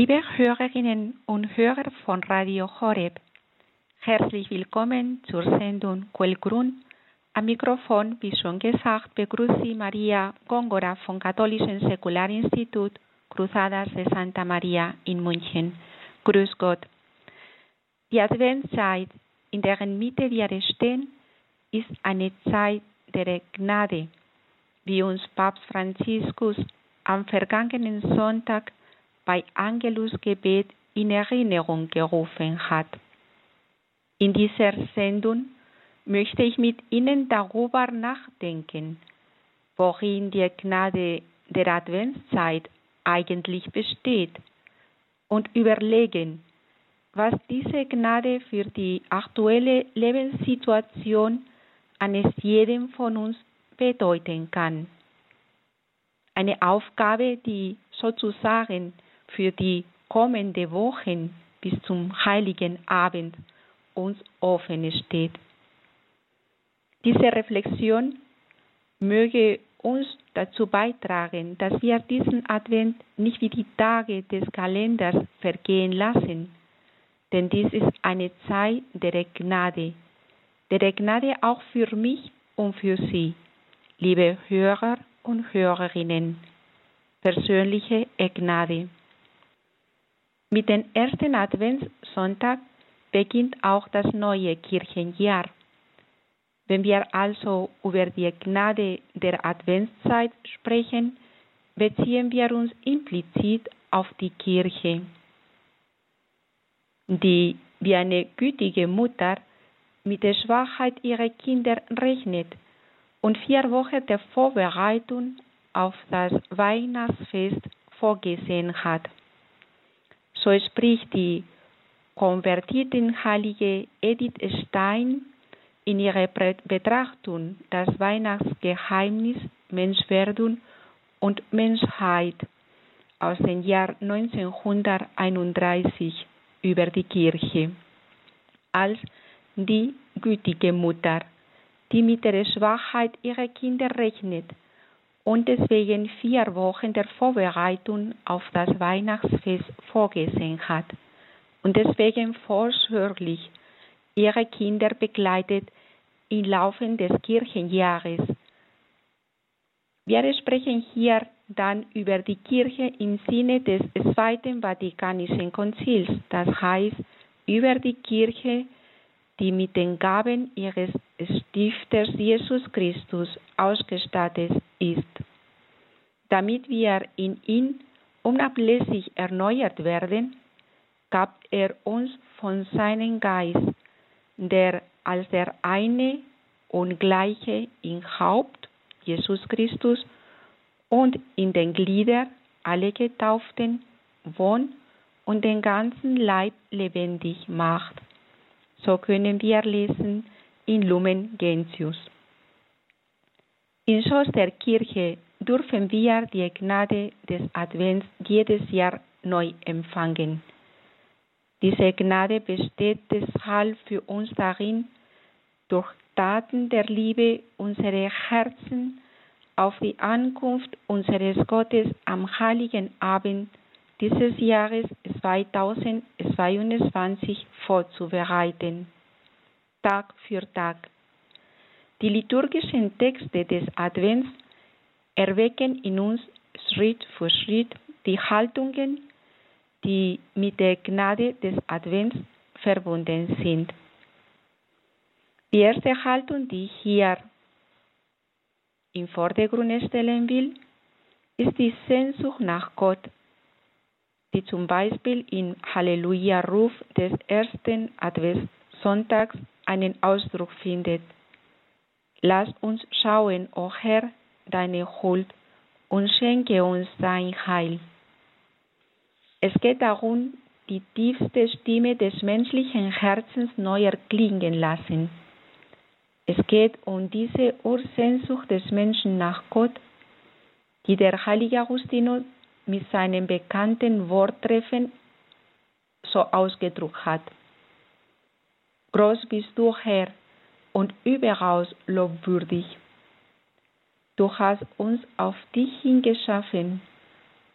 Liebe Hörerinnen und Hörer von Radio Horeb, herzlich willkommen zur Sendung Quellgrund. Am Mikrofon, wie schon gesagt, begrüßt Sie Maria Góngora vom Katholischen Säkularinstitut Cruzadas de Santa Maria in München. Grüß Gott. Die Adventszeit, in deren Mitte wir stehen, ist eine Zeit der Gnade, wie uns Papst Franziskus am vergangenen Sonntag bei Angelusgebet in Erinnerung gerufen hat. In dieser Sendung möchte ich mit Ihnen darüber nachdenken, worin die Gnade der Adventszeit eigentlich besteht und überlegen, was diese Gnade für die aktuelle Lebenssituation eines jedem von uns bedeuten kann. Eine Aufgabe, die sozusagen für die kommende Wochen bis zum heiligen Abend uns offen steht. Diese Reflexion möge uns dazu beitragen, dass wir diesen Advent nicht wie die Tage des Kalenders vergehen lassen, denn dies ist eine Zeit der Gnade, der Gnade auch für mich und für Sie, liebe Hörer und Hörerinnen, persönliche Gnade. Mit dem ersten Adventssonntag beginnt auch das neue Kirchenjahr. Wenn wir also über die Gnade der Adventszeit sprechen, beziehen wir uns implizit auf die Kirche, die wie eine gütige Mutter mit der Schwachheit ihrer Kinder rechnet und vier Wochen der Vorbereitung auf das Weihnachtsfest vorgesehen hat. So spricht die konvertierten Heilige Edith Stein in ihrer Betrachtung das Weihnachtsgeheimnis Menschwerdung und Menschheit aus dem Jahr 1931 über die Kirche. Als die gütige Mutter, die mit der Schwachheit ihrer Kinder rechnet und deswegen vier Wochen der Vorbereitung auf das Weihnachtsfest vorgesehen hat und deswegen vorsorglich ihre Kinder begleitet im Laufe des Kirchenjahres. Wir sprechen hier dann über die Kirche im Sinne des Zweiten Vatikanischen Konzils, das heißt über die Kirche, die mit den Gaben ihres Stifters Jesus Christus ausgestattet ist. Damit wir in ihn unablässig erneuert werden, gab er uns von seinem Geist, der als der eine und gleiche im Haupt Jesus Christus und in den Gliedern alle Getauften wohnt und den ganzen Leib lebendig macht. So können wir lesen in Lumen Gentius. In Schoß der Kirche dürfen wir die Gnade des Advents jedes Jahr neu empfangen. Diese Gnade besteht deshalb für uns darin, durch Taten der Liebe unsere Herzen auf die Ankunft unseres Gottes am heiligen Abend dieses Jahres 2022 vorzubereiten, Tag für Tag. Die liturgischen Texte des Advents erwecken in uns Schritt für Schritt die Haltungen, die mit der Gnade des Advents verbunden sind. Die erste Haltung, die ich hier im Vordergrund stellen will, ist die Sehnsucht nach Gott die zum Beispiel im Halleluja-Ruf des ersten Adventssonntags einen Ausdruck findet. Lass uns schauen, o oh Herr, deine Huld und schenke uns dein Heil. Es geht darum, die tiefste Stimme des menschlichen Herzens neu erklingen lassen. Es geht um diese Ursehnsucht des Menschen nach Gott, die der heilige Augustinus mit seinem bekannten Worttreffen so ausgedrückt hat. Groß bist du, Herr, und überaus lobwürdig. Du hast uns auf dich hingeschaffen,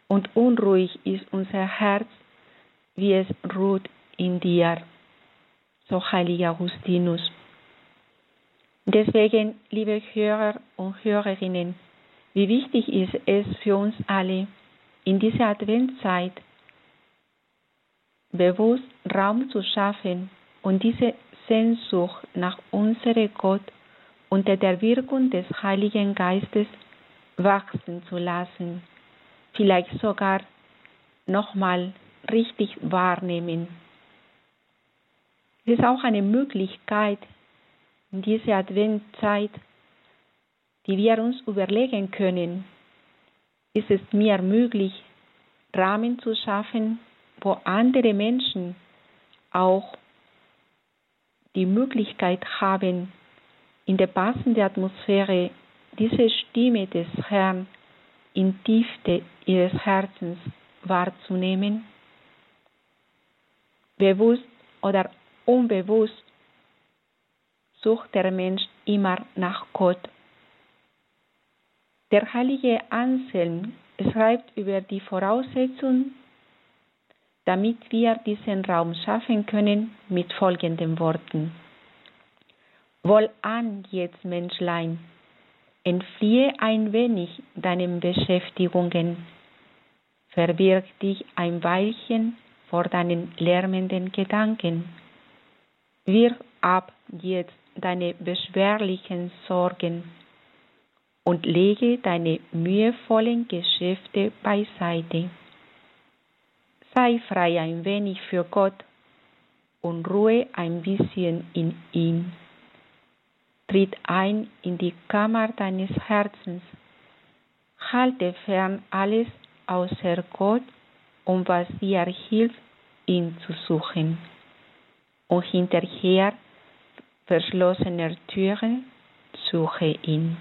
und unruhig ist unser Herz wie es ruht in dir, so heiliger Augustinus. Deswegen, liebe Hörer und Hörerinnen, wie wichtig ist es für uns alle, in dieser Adventszeit bewusst Raum zu schaffen und diese Sehnsucht nach unserem Gott unter der Wirkung des Heiligen Geistes wachsen zu lassen, vielleicht sogar nochmal richtig wahrnehmen. Es ist auch eine Möglichkeit, in dieser Adventzeit, die wir uns überlegen können, ist es mir möglich, Rahmen zu schaffen, wo andere Menschen auch die Möglichkeit haben, in der passenden Atmosphäre diese Stimme des Herrn in Tiefte ihres Herzens wahrzunehmen? Bewusst oder unbewusst sucht der Mensch immer nach Gott. Der heilige Anselm schreibt über die Voraussetzungen, damit wir diesen Raum schaffen können, mit folgenden Worten. Wohlan jetzt, Menschlein, entfliehe ein wenig deinen Beschäftigungen, verbirg dich ein Weilchen vor deinen lärmenden Gedanken, wirf ab jetzt deine beschwerlichen Sorgen und lege deine mühevollen Geschäfte beiseite. Sei frei ein wenig für Gott und ruhe ein bisschen in ihm. Tritt ein in die Kammer deines Herzens. Halte fern alles außer Gott und was dir hilft, ihn zu suchen. Und hinterher verschlossener Türe suche ihn.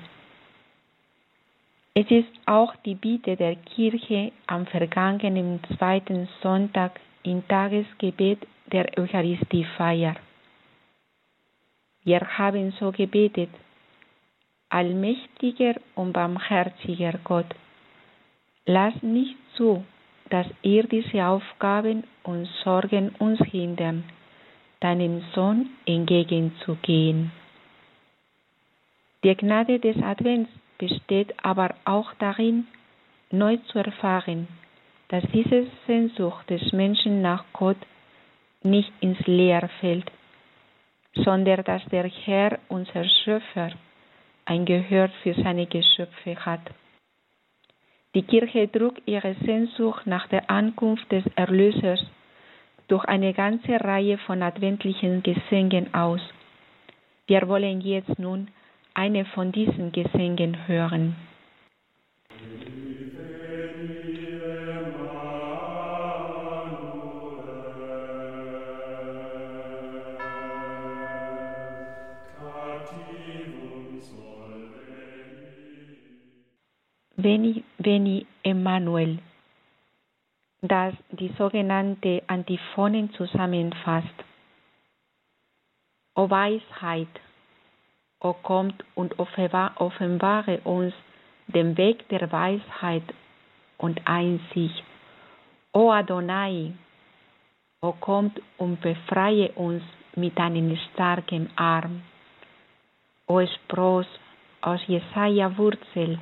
Es ist auch die Bitte der Kirche am vergangenen zweiten Sonntag im Tagesgebet der Eucharistiefeier. Wir haben so gebetet, allmächtiger und barmherziger Gott, lass nicht zu, dass irdische Aufgaben und Sorgen uns hindern, deinem Sohn entgegenzugehen. Die Gnade des Advents besteht aber auch darin, neu zu erfahren, dass diese Sehnsucht des Menschen nach Gott nicht ins Leer fällt, sondern dass der Herr, unser Schöpfer, ein Gehör für seine Geschöpfe hat. Die Kirche trug ihre Sehnsucht nach der Ankunft des Erlösers durch eine ganze Reihe von adventlichen Gesängen aus. Wir wollen jetzt nun eine von diesen Gesängen hören. Veni, Veni, Emmanuel, das die sogenannte Antiphonen zusammenfasst. O Weisheit, o kommt und offenbare uns den Weg der Weisheit und Einsicht. O Adonai, o kommt und befreie uns mit einem starken Arm. O Spross aus Jesaja Wurzel,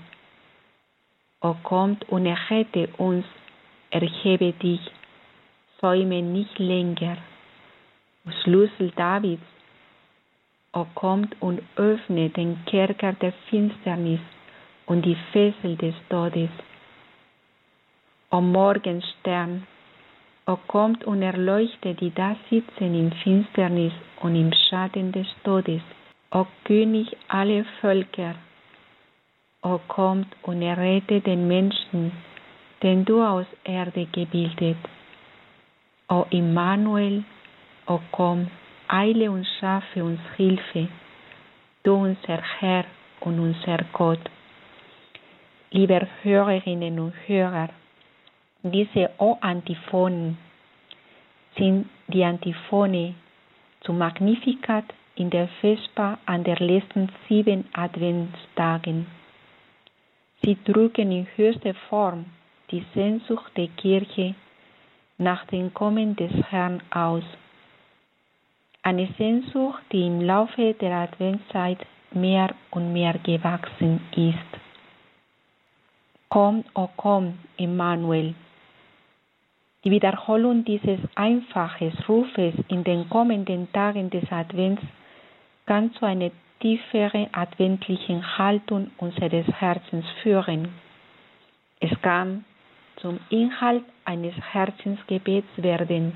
O kommt und errette uns, erhebe dich, säume nicht länger. O Schlüssel Davids, O kommt und öffne den Kerker der Finsternis und die Fessel des Todes. O Morgenstern, O kommt und erleuchte die da sitzen in Finsternis und im Schatten des Todes. O König aller Völker, O kommt und errette den Menschen, den du aus Erde gebildet. O Immanuel, o komm, eile und schaffe uns Hilfe, du unser Herr und unser Gott. Liebe Hörerinnen und Hörer, diese O-Antiphonen sind die Antiphone zu Magnificat in der Vespa an der letzten sieben Adventstagen. Sie drücken in höchster Form die Sehnsucht der Kirche nach dem Kommen des Herrn aus. Eine Sehnsucht, die im Laufe der Adventszeit mehr und mehr gewachsen ist. Komm, oh komm, Emmanuel. Die Wiederholung dieses einfachen Rufes in den kommenden Tagen des Advents kann zu einer tieferen adventlichen Haltung unseres Herzens führen. Es kann zum Inhalt eines Herzensgebets werden,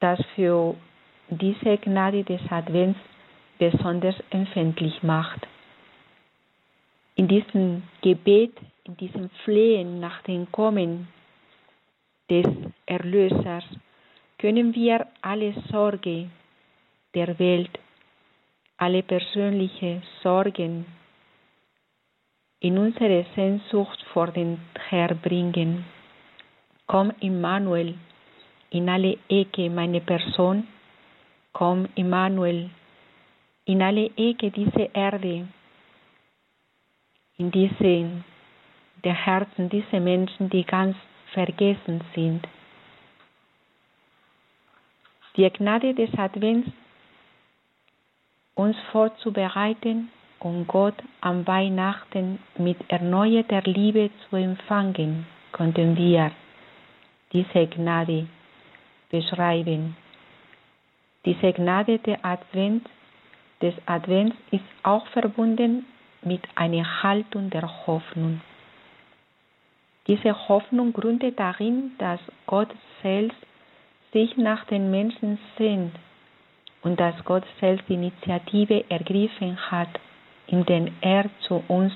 das für diese Gnade des Advents besonders empfindlich macht. In diesem Gebet, in diesem Flehen nach dem Kommen des Erlösers können wir alle Sorge der Welt, alle persönliche Sorgen in unsere Sehnsucht vor den Herr bringen. Komm, Immanuel, in alle Ecke meine Person. Komm, Immanuel, in alle Ecke dieser Erde, in diese, der Herzen dieser Menschen, die ganz vergessen sind. Die Gnade des Advents, uns vorzubereiten um Gott am Weihnachten mit erneuerter Liebe zu empfangen, konnten wir diese Gnade beschreiben. Diese Gnade Advent, des Advents ist auch verbunden mit einer Haltung der Hoffnung. Diese Hoffnung gründet darin, dass Gott selbst sich nach den Menschen sehnt und dass Gott selbst die Initiative ergriffen hat, indem er zu uns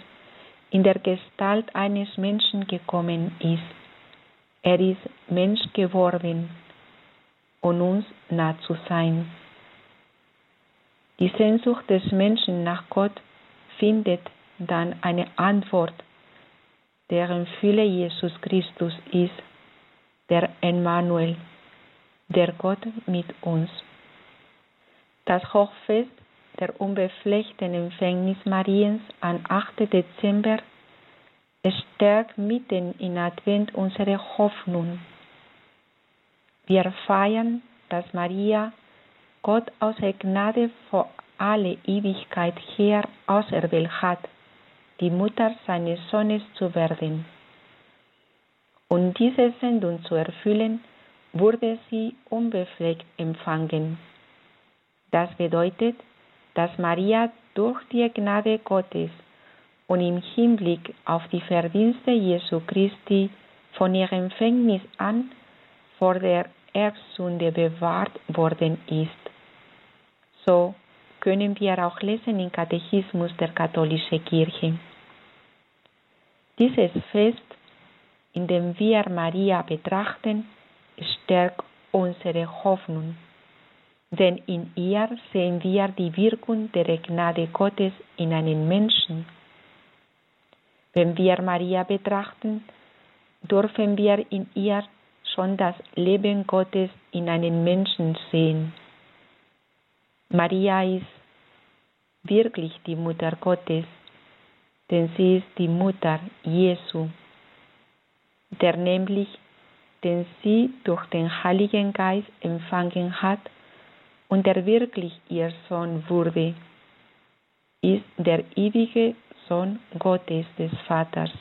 in der Gestalt eines Menschen gekommen ist. Er ist Mensch geworden, um uns nah zu sein. Die Sehnsucht des Menschen nach Gott findet dann eine Antwort, deren Fülle Jesus Christus ist, der Emmanuel, der Gott mit uns. Das Hochfest der unbefleckten Empfängnis Mariens am 8. Dezember stärkt mitten in Advent unsere Hoffnung. Wir feiern, dass Maria Gott aus der Gnade vor alle Ewigkeit her auserwählt hat, die Mutter seines Sohnes zu werden. Um diese Sendung zu erfüllen, wurde sie unbefleckt empfangen. Das bedeutet, dass Maria durch die Gnade Gottes und im Hinblick auf die Verdienste Jesu Christi von ihrem Empfängnis an vor der Erbsünde bewahrt worden ist. So können wir auch lesen im Katechismus der katholischen Kirche. Dieses Fest, in dem wir Maria betrachten, stärkt unsere Hoffnung denn in ihr sehen wir die Wirkung der Gnade Gottes in einen Menschen. Wenn wir Maria betrachten, dürfen wir in ihr schon das Leben Gottes in einen Menschen sehen. Maria ist wirklich die Mutter Gottes, denn sie ist die Mutter Jesu, der nämlich, den sie durch den Heiligen Geist empfangen hat, und der wirklich ihr Sohn wurde, ist der ewige Sohn Gottes des Vaters.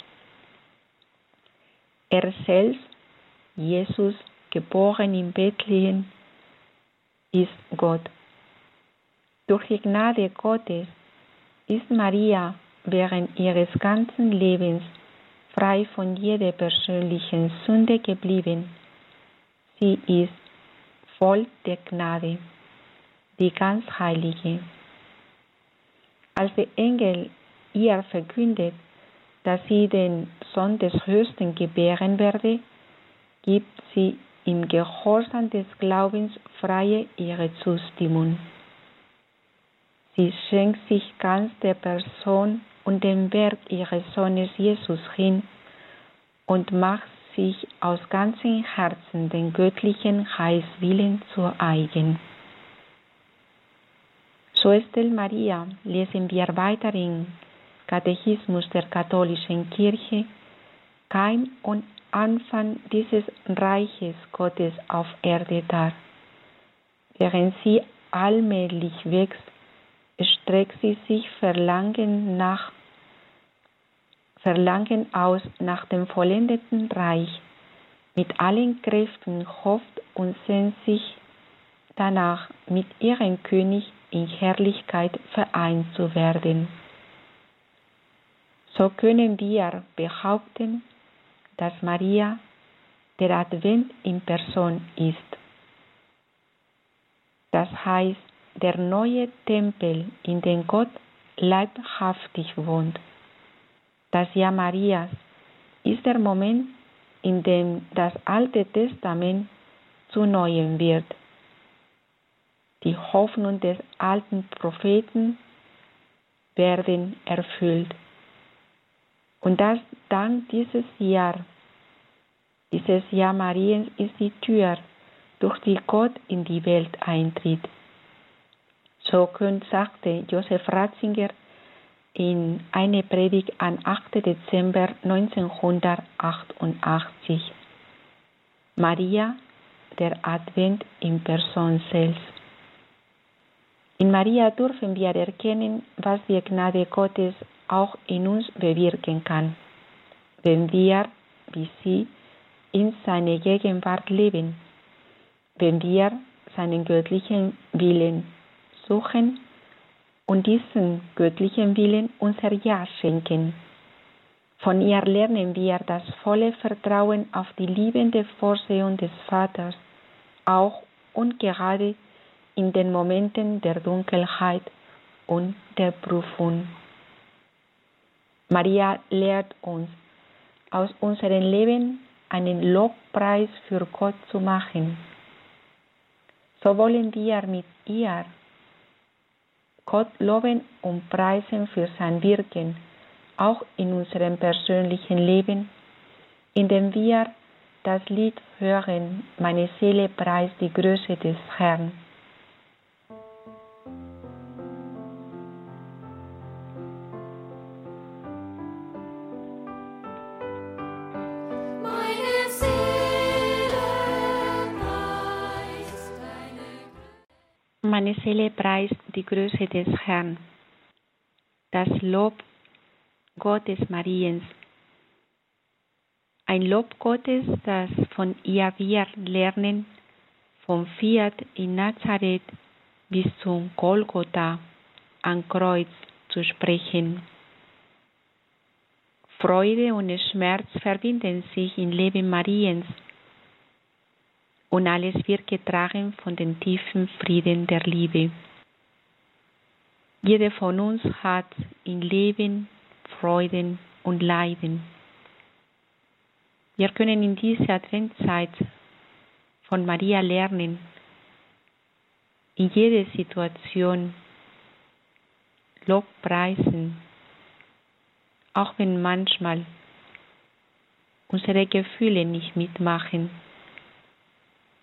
Er selbst, Jesus, geboren in Bethlehem, ist Gott. Durch die Gnade Gottes ist Maria während ihres ganzen Lebens frei von jeder persönlichen Sünde geblieben. Sie ist voll der Gnade die ganz Heilige. Als der Engel ihr verkündet, dass sie den Sohn des Höchsten gebären werde, gibt sie im Gehorsam des Glaubens freie ihre Zustimmung. Sie schenkt sich ganz der Person und dem Werk ihres Sohnes Jesus hin und macht sich aus ganzem Herzen den göttlichen Heilswillen zu eigen. So Estel Maria lesen wir weiter im Katechismus der katholischen Kirche, kein und Anfang dieses Reiches Gottes auf Erde dar. Während sie allmählich wächst, streckt sie sich Verlangen nach Verlangen aus nach dem vollendeten Reich. Mit allen Kräften hofft und sehnt sich danach, mit ihrem König in Herrlichkeit vereint zu werden. So können wir behaupten, dass Maria der Advent in Person ist. Das heißt, der neue Tempel, in dem Gott leibhaftig wohnt. Das Jahr Marias ist der Moment, in dem das Alte Testament zu Neuem wird. Die Hoffnung des alten Propheten werden erfüllt. Und das dank dieses Jahr, dieses Jahr Mariens ist die Tür, durch die Gott in die Welt eintritt. So sagte Josef Ratzinger in einer Predigt am 8. Dezember 1988. Maria, der Advent in Person selbst. In Maria dürfen wir erkennen, was die Gnade Gottes auch in uns bewirken kann, wenn wir, wie sie, in seiner Gegenwart leben, wenn wir seinen göttlichen Willen suchen und diesen göttlichen Willen unser Ja schenken. Von ihr lernen wir das volle Vertrauen auf die liebende Vorsehung des Vaters, auch und gerade in den Momenten der Dunkelheit und der Prüfung. Maria lehrt uns, aus unserem Leben einen Lobpreis für Gott zu machen. So wollen wir mit ihr Gott loben und preisen für sein Wirken, auch in unserem persönlichen Leben, indem wir das Lied hören, meine Seele preist die Größe des Herrn. Meine Seele preist die Größe des Herrn. Das Lob Gottes Mariens. Ein Lob Gottes, das von ihr wir lernen, vom Fiat in Nazareth bis zum Golgotha am Kreuz zu sprechen. Freude und Schmerz verbinden sich im Leben Mariens und alles wird getragen von dem tiefen Frieden der Liebe. Jeder von uns hat im Leben Freuden und Leiden. Wir können in dieser Adventzeit von Maria lernen, in jeder Situation Lob preisen, auch wenn manchmal unsere Gefühle nicht mitmachen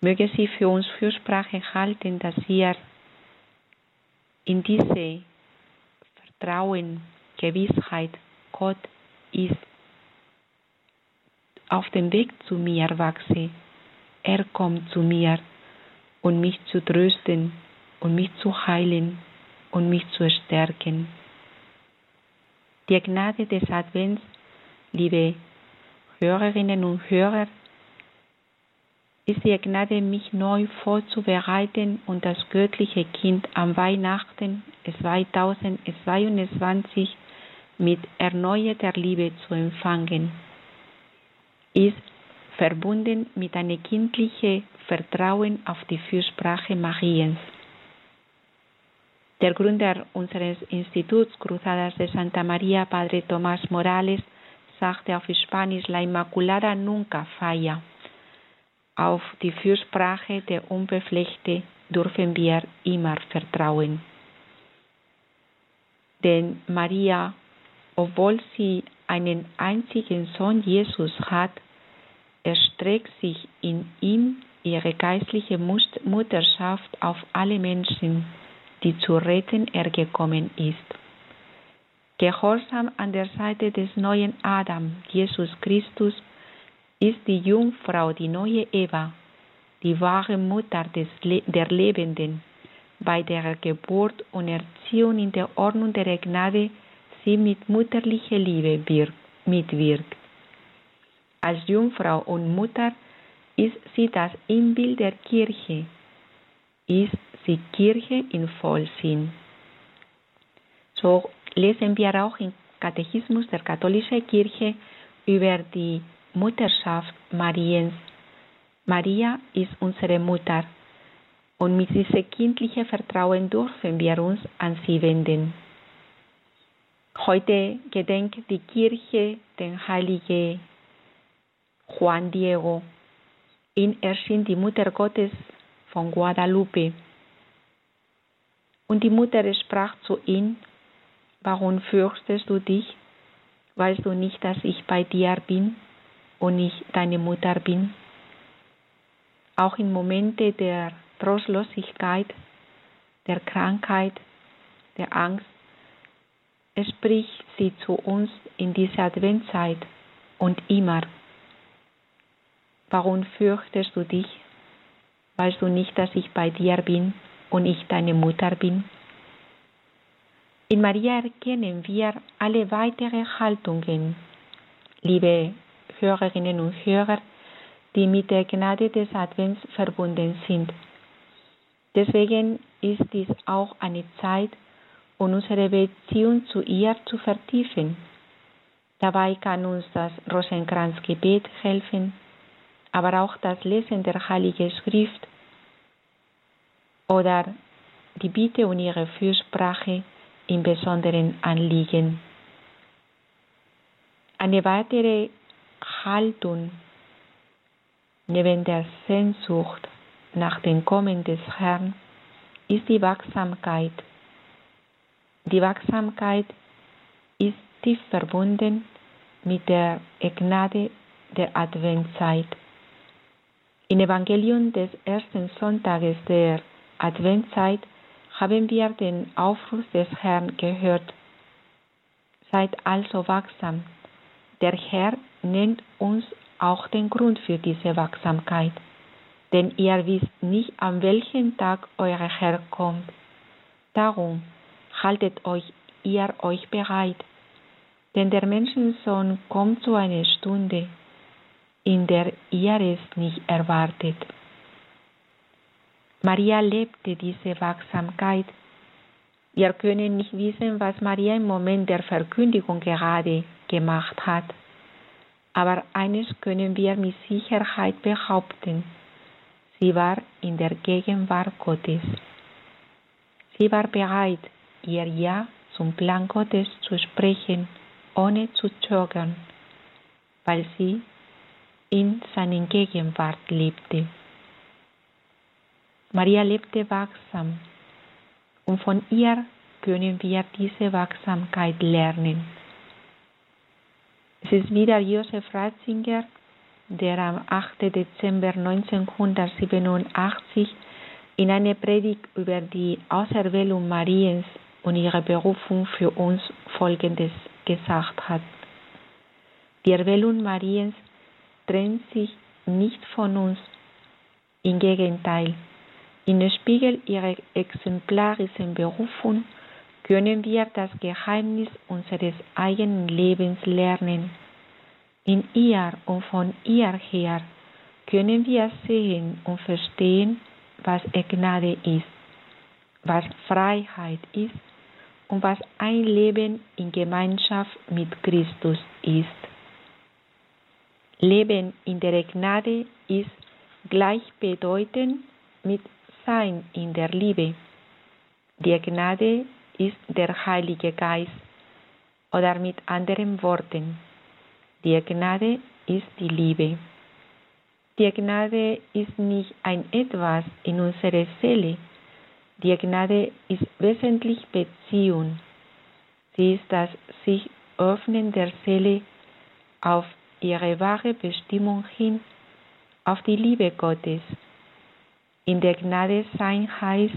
Möge sie für uns Fürsprache halten, dass wir in diese Vertrauen, Gewissheit, Gott ist auf dem Weg zu mir wachse. Er kommt zu mir, um mich zu trösten und mich zu heilen und mich zu stärken. Die Gnade des Advents, liebe Hörerinnen und Hörer, ist die Gnade, mich neu vorzubereiten und das göttliche Kind am Weihnachten 2022 mit erneuerter Liebe zu empfangen. Ist verbunden mit einem kindlichen Vertrauen auf die Fürsprache Mariens. Der Gründer unseres Instituts Cruzadas de Santa María, Padre Tomás Morales, sagte auf Spanisch, la Inmaculada nunca falla. Auf die Fürsprache der Unbeflechte dürfen wir immer vertrauen. Denn Maria, obwohl sie einen einzigen Sohn Jesus hat, erstreckt sich in ihm ihre geistliche Mutterschaft auf alle Menschen, die zu retten er gekommen ist. Gehorsam an der Seite des neuen Adam, Jesus Christus, ist die Jungfrau die neue Eva, die wahre Mutter des Le der Lebenden, bei der Geburt und Erziehung in der Ordnung der Gnade sie mit mütterlicher Liebe mitwirkt. Als Jungfrau und Mutter ist sie das Inbild der Kirche, ist sie Kirche in Vollsinn. So lesen wir auch im Katechismus der katholischen Kirche über die Mutterschaft Mariens. Maria ist unsere Mutter und mit diesem kindlichen Vertrauen dürfen wir uns an sie wenden. Heute gedenkt die Kirche den heiligen Juan Diego. Ihn erschien die Mutter Gottes von Guadalupe. Und die Mutter sprach zu ihm, warum fürchtest du dich? Weißt du nicht, dass ich bei dir bin und ich deine Mutter bin? Auch in Momente der Trostlosigkeit, der Krankheit, der Angst, spricht sie zu uns in dieser Adventzeit und immer. Warum fürchtest du dich? Weißt du nicht, dass ich bei dir bin und ich deine Mutter bin? In Maria erkennen wir alle weitere Haltungen, liebe Hörerinnen und Hörer, die mit der Gnade des Advents verbunden sind. Deswegen ist dies auch eine Zeit, um unsere Beziehung zu ihr zu vertiefen. Dabei kann uns das Rosenkranzgebet helfen, aber auch das Lesen der Heiligen Schrift oder die Bitte um ihre Fürsprache in besonderen Anliegen. Eine weitere Haltung neben der Sehnsucht nach dem Kommen des Herrn ist die Wachsamkeit. Die Wachsamkeit ist tief verbunden mit der Gnade der Adventzeit. Im Evangelium des ersten Sonntages der Adventzeit haben wir den Aufruf des Herrn gehört. Seid also wachsam. Der Herr nennt uns auch den Grund für diese Wachsamkeit, denn ihr wisst nicht, an welchem Tag euer Herr kommt. Darum haltet euch ihr euch bereit, denn der Menschensohn kommt zu einer Stunde, in der ihr es nicht erwartet. Maria lebte diese Wachsamkeit. Wir können nicht wissen, was Maria im Moment der Verkündigung gerade gemacht hat. Aber eines können wir mit Sicherheit behaupten. Sie war in der Gegenwart Gottes. Sie war bereit, ihr Ja zum Plan Gottes zu sprechen, ohne zu zögern, weil sie in seiner Gegenwart lebte. Maria lebte wachsam und von ihr können wir diese Wachsamkeit lernen. Es ist wieder Josef Ratzinger, der am 8. Dezember 1987 in einer Predigt über die Auserwählung Mariens und ihre Berufung für uns Folgendes gesagt hat. Die Erwählung Mariens trennt sich nicht von uns, im Gegenteil, im Spiegel ihrer exemplarischen Berufung können wir das Geheimnis unseres eigenen Lebens lernen. In ihr und von ihr her können wir sehen und verstehen, was Gnade ist, was Freiheit ist und was ein Leben in Gemeinschaft mit Christus ist. Leben in der Gnade ist gleichbedeutend mit sein in der Liebe. Die Gnade ist der Heilige Geist oder mit anderen Worten, die Gnade ist die Liebe. Die Gnade ist nicht ein etwas in unserer Seele. Die Gnade ist wesentlich Beziehung. Sie ist das sich öffnen der Seele auf ihre wahre Bestimmung hin, auf die Liebe Gottes. In der Gnade sein heißt,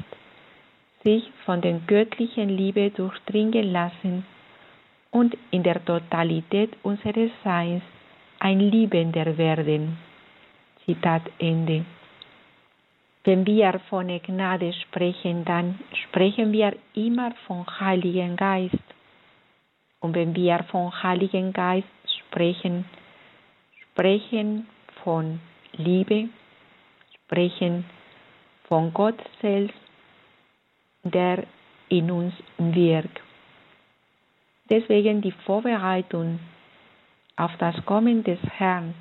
sich von der göttlichen Liebe durchdringen lassen und in der Totalität unseres Seins ein Liebender werden. Zitat Ende. Wenn wir von Gnade sprechen, dann sprechen wir immer vom Heiligen Geist. Und wenn wir vom Heiligen Geist sprechen, sprechen von Liebe, sprechen von Gott selbst, der in uns wirkt. Deswegen die Vorbereitung auf das Kommen des Herrn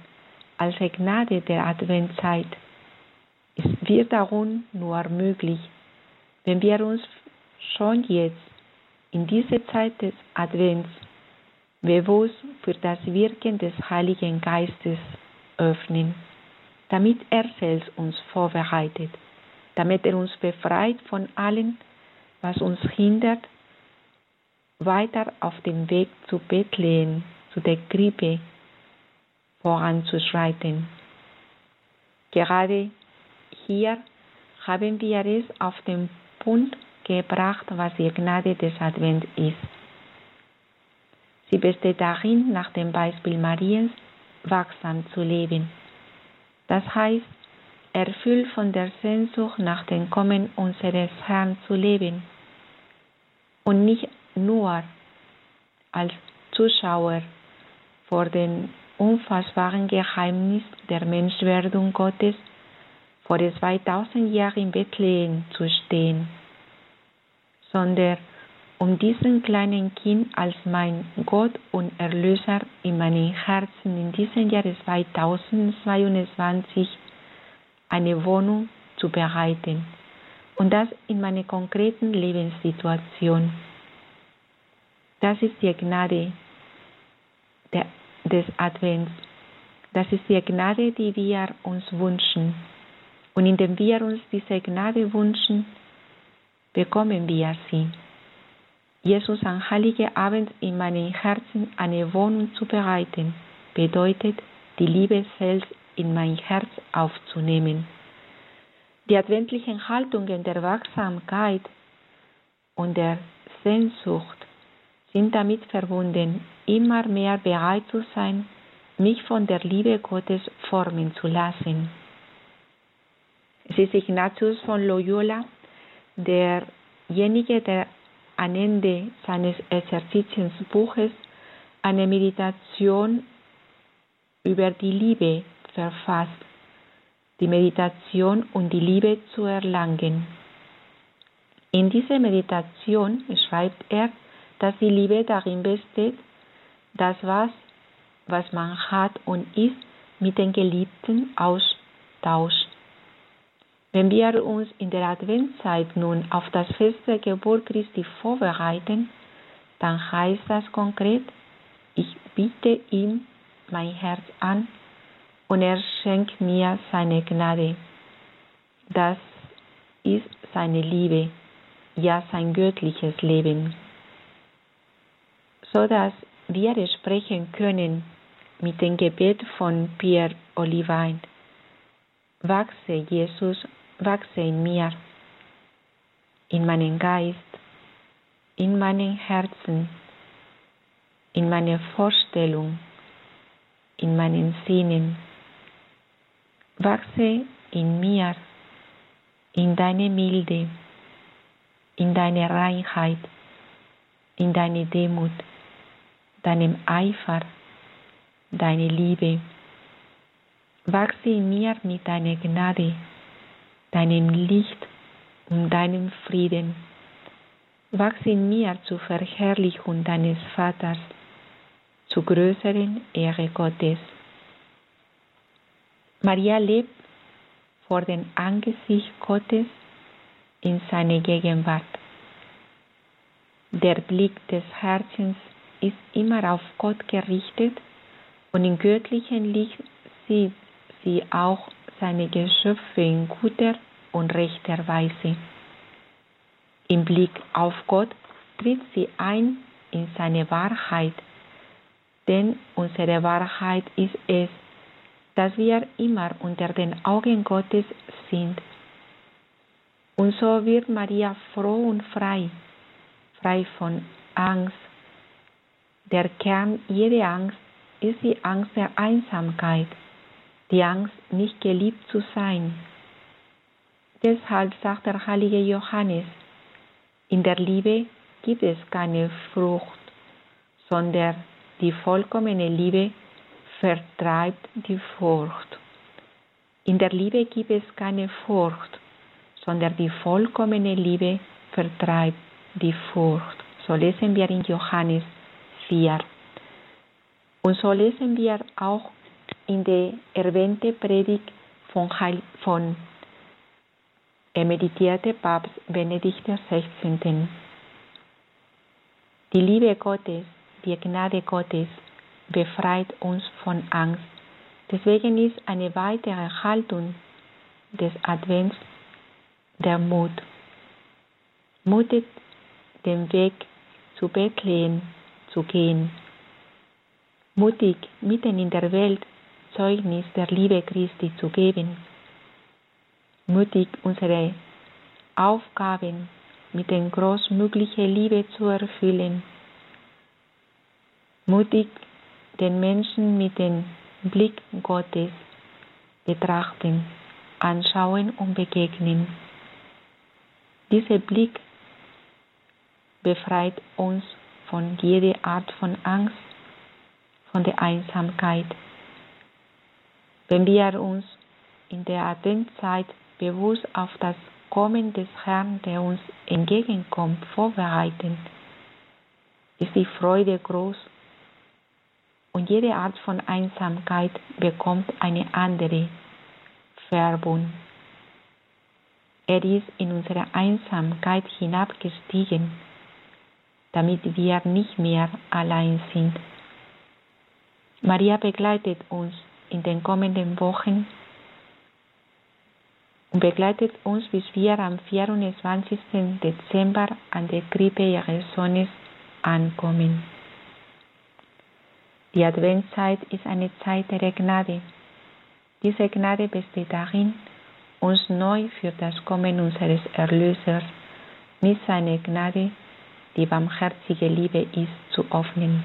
als Gnade der Adventzeit. Es wird darum nur möglich, wenn wir uns schon jetzt in dieser Zeit des Advents bewusst für das Wirken des Heiligen Geistes öffnen, damit er selbst uns vorbereitet, damit er uns befreit von allem, was uns hindert, weiter auf dem Weg zu Bethlehem, zu der Krippe voranzuschreiten. Gerade hier haben wir es auf den Punkt gebracht, was die Gnade des Advents ist. Sie besteht darin, nach dem Beispiel Mariens wachsam zu leben. Das heißt, erfüllt von der Sehnsucht nach dem Kommen unseres Herrn zu leben und nicht nur als Zuschauer vor dem unfassbaren Geheimnis der Menschwerdung Gottes vor 2000 Jahren in Bethlehem zu stehen, sondern um diesen kleinen Kind als mein Gott und Erlöser in meinem Herzen in diesem Jahr 2022 eine Wohnung zu bereiten und das in meiner konkreten Lebenssituation. Das ist die Gnade der, des Advents. Das ist die Gnade, die wir uns wünschen. Und indem wir uns diese Gnade wünschen, bekommen wir sie. Jesus am Heiligen Abend in meinem Herzen eine Wohnung zu bereiten, bedeutet, die Liebe selbst in mein Herz aufzunehmen. Die adventlichen Haltungen der Wachsamkeit und der Sehnsucht sind damit verbunden, immer mehr bereit zu sein, mich von der Liebe Gottes formen zu lassen. Es ist Ignatius von Loyola, derjenige, der am Ende seines Exerzitiensbuches eine Meditation über die Liebe verfasst, die Meditation um die Liebe zu erlangen. In dieser Meditation schreibt er, dass die Liebe darin besteht, das was, was man hat und ist, mit den Geliebten austauscht. Wenn wir uns in der Adventszeit nun auf das Fest der Geburt Christi vorbereiten, dann heißt das konkret, ich biete ihm mein Herz an und er schenkt mir seine Gnade. Das ist seine Liebe, ja sein göttliches Leben so dass wir sprechen können mit dem Gebet von Pierre Olivain. Wachse, Jesus, wachse in mir, in meinem Geist, in meinem Herzen, in meiner Vorstellung, in meinen Sinnen. Wachse in mir, in deine Milde, in deine Reinheit, in deine Demut deinem Eifer, deine Liebe. Wachse in mir mit deiner Gnade, deinem Licht und deinem Frieden. Wachse in mir zur Verherrlichung deines Vaters, zur größeren Ehre Gottes. Maria lebt vor dem Angesicht Gottes in seiner Gegenwart. Der Blick des Herzens ist immer auf Gott gerichtet und im göttlichen Licht sieht sie auch seine Geschöpfe in guter und rechter Weise. Im Blick auf Gott tritt sie ein in seine Wahrheit, denn unsere Wahrheit ist es, dass wir immer unter den Augen Gottes sind. Und so wird Maria froh und frei, frei von Angst, der Kern jeder Angst ist die Angst der Einsamkeit, die Angst, nicht geliebt zu sein. Deshalb sagt der heilige Johannes, in der Liebe gibt es keine Frucht, sondern die vollkommene Liebe vertreibt die Furcht. In der Liebe gibt es keine Furcht, sondern die vollkommene Liebe vertreibt die Furcht. So lesen wir in Johannes 4. Und so lesen wir auch in der erwähnten Predigt von, Heil, von meditierte Papst Benedikt XVI. Die Liebe Gottes, die Gnade Gottes befreit uns von Angst. Deswegen ist eine weitere Haltung des Advents der Mut. Mutet den Weg zu Bethlehem zu gehen. Mutig mitten in der Welt Zeugnis der Liebe Christi zu geben. Mutig unsere Aufgaben mit der großmöglichen Liebe zu erfüllen. Mutig den Menschen mit dem Blick Gottes betrachten, anschauen und begegnen. Dieser Blick befreit uns von jeder Art von Angst, von der Einsamkeit. Wenn wir uns in der Adventzeit bewusst auf das Kommen des Herrn, der uns entgegenkommt, vorbereiten, ist die Freude groß und jede Art von Einsamkeit bekommt eine andere Färbung. Er ist in unsere Einsamkeit hinabgestiegen, damit wir nicht mehr allein sind. Maria begleitet uns in den kommenden Wochen und begleitet uns, bis wir am 24. Dezember an der Krippe ihres Sohnes ankommen. Die Adventszeit ist eine Zeit der Gnade. Diese Gnade besteht darin, uns neu für das Kommen unseres Erlösers mit seiner Gnade, die barmherzige Liebe ist, zu öffnen.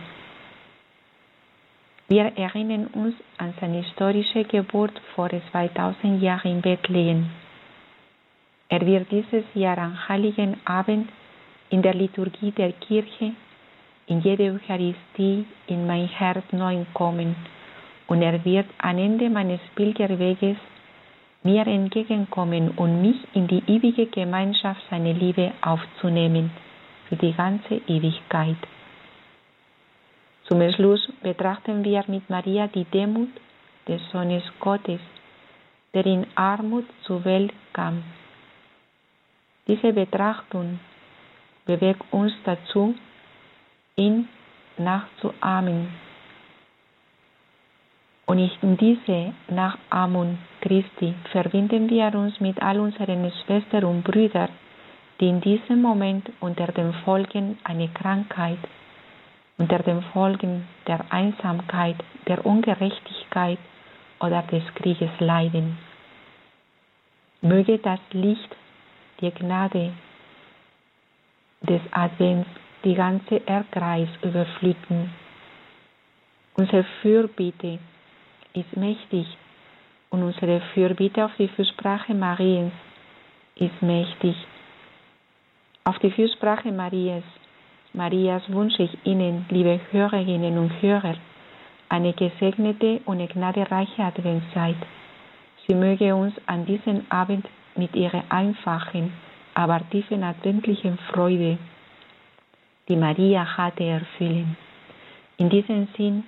Wir erinnern uns an seine historische Geburt vor 2000 Jahren in Bethlehem. Er wird dieses Jahr am Heiligen Abend in der Liturgie der Kirche in jede Eucharistie in mein Herz neu kommen und er wird am Ende meines Pilgerweges mir entgegenkommen und mich in die ewige Gemeinschaft seiner Liebe aufzunehmen für die ganze Ewigkeit. Zum Schluss betrachten wir mit Maria die Demut des Sohnes Gottes, der in Armut zur Welt kam. Diese Betrachtung bewegt uns dazu, ihn nachzuahmen. Und in diese Nachahmung Christi verbinden wir uns mit all unseren Schwestern und Brüdern, die in diesem Moment unter den Folgen einer Krankheit, unter den Folgen der Einsamkeit, der Ungerechtigkeit oder des Krieges leiden. Möge das Licht, die Gnade des Advents die ganze Erdkreis überfluten. Unsere Fürbitte ist mächtig und unsere Fürbitte auf die Fürsprache Mariens ist mächtig. Auf die Fürsprache Marias, Marias wünsche ich Ihnen, liebe Hörerinnen und Hörer, eine gesegnete und gnadereiche Adventszeit. Sie möge uns an diesem Abend mit ihrer einfachen, aber tiefen adventlichen Freude die Maria hatte erfüllen. In diesem Sinn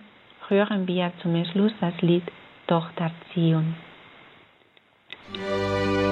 hören wir zum Schluss das Lied Tochter Zion. Musik